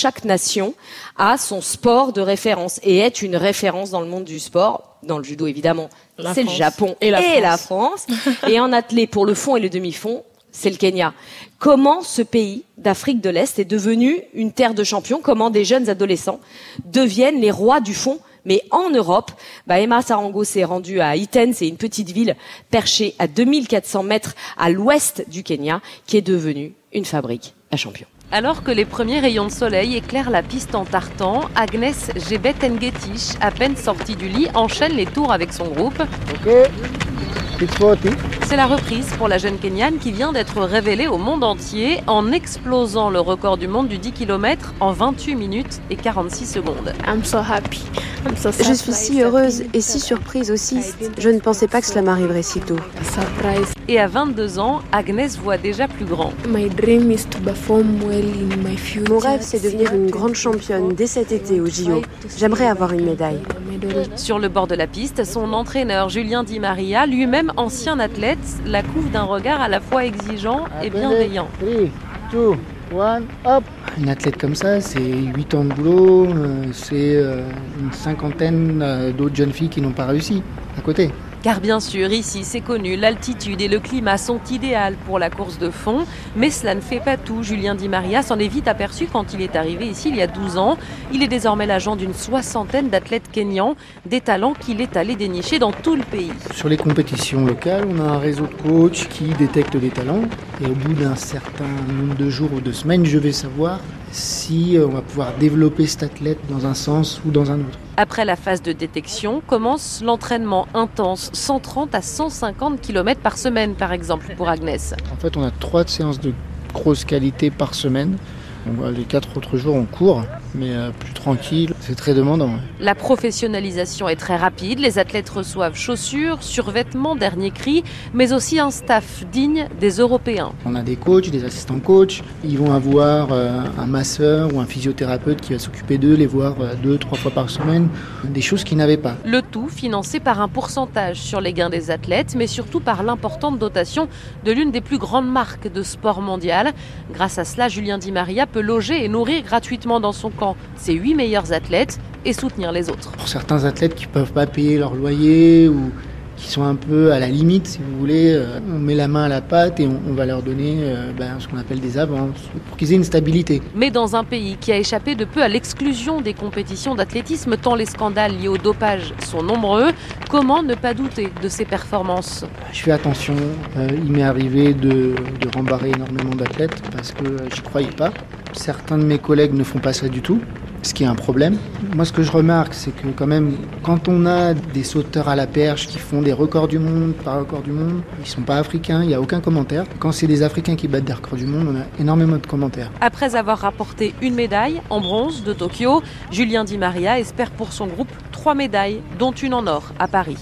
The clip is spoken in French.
chaque nation a son sport de référence et est une référence dans le monde du sport. Dans le judo, évidemment, c'est le Japon et, la, France. et en athlée, pour le fond et le demi-fond, c'est le Kenya. Comment ce pays d'Afrique de l'Est est devenu une terre de champions? Comment des jeunes adolescents deviennent les rois du fond? Mais en Europe, bah Emma Sarango s'est rendue à Iten, c'est une petite ville perchée à 2400 mètres à l'ouest du Kenya, qui est devenue une fabrique à champions. Alors que les premiers rayons de soleil éclairent la piste en tartan, Agnès Gebet à peine sortie du lit, enchaîne les tours avec son groupe. C'est la reprise pour la jeune Kenyane qui vient d'être révélée au monde entier en explosant le record du monde du 10 km en 28 minutes et 46 secondes. Je suis si heureuse et si surprise aussi. Je ne pensais pas que cela m'arriverait si tôt. Et à 22 ans, Agnès voit déjà plus grand. Mon rêve, c'est devenir une grande championne dès cet été au JO. J'aimerais avoir une médaille. Sur le bord de la piste, son entraîneur Julien Di Maria, lui-même ancien athlète, la couvre d'un regard à la fois exigeant et bienveillant. Une athlète comme ça, c'est 8 ans de boulot, euh, c'est euh, une cinquantaine euh, d'autres jeunes filles qui n'ont pas réussi à côté. Car bien sûr, ici, c'est connu, l'altitude et le climat sont idéaux pour la course de fond, mais cela ne fait pas tout. Julien Di Maria s'en est vite aperçu quand il est arrivé ici il y a 12 ans. Il est désormais l'agent d'une soixantaine d'athlètes kenyans, des talents qu'il est allé dénicher dans tout le pays. Sur les compétitions locales, on a un réseau de coachs qui détectent les talents, et au bout d'un certain nombre de jours ou de semaines, je vais savoir si euh, on va pouvoir développer cet athlète dans un sens ou dans un autre. Après la phase de détection, commence l'entraînement intense, 130 à 150 km par semaine par exemple pour Agnès. En fait, on a trois séances de grosse qualité par semaine les quatre autres jours, on court, mais euh, plus tranquille. C'est très demandant. La professionnalisation est très rapide. Les athlètes reçoivent chaussures, survêtements, dernier cri, mais aussi un staff digne des Européens. On a des coachs, des assistants coachs. Ils vont avoir euh, un masseur ou un physiothérapeute qui va s'occuper d'eux, les voir euh, deux, trois fois par semaine. Des choses qu'ils n'avaient pas. Le tout financé par un pourcentage sur les gains des athlètes, mais surtout par l'importante dotation de l'une des plus grandes marques de sport mondial. Grâce à cela, Julien Di Maria peut loger et nourrir gratuitement dans son camp ses huit meilleurs athlètes et soutenir les autres. Pour certains athlètes qui ne peuvent pas payer leur loyer ou qui sont un peu à la limite, si vous voulez, euh, on met la main à la pâte et on, va leur donner euh, ben, ce qu'on appelle des avances pour qu'ils aient une stabilité. Mais dans un pays qui a échappé de peu à l'exclusion des compétitions d'athlétisme, tant les scandales liés au dopage sont nombreux, comment ne pas douter de ces performances? Je fais attention, euh, il m'est arrivé de, de rembarrer énormément d'athlètes parce que j'y croyais pas. Certains de mes collègues ne font pas ça du tout, ce qui est un problème. Moi, ce que je remarque, c'est que quand même, quand on a des sauteurs à la perche qui font des records du monde par record du monde, ils sont pas africains, il n'y a aucun commentaire. Quand c'est des Africains qui battent des records du monde, on a énormément de commentaires. Après avoir rapporté une médaille en bronze de Tokyo, Julien Di Maria espère pour son groupe trois médailles, dont une en or à Paris.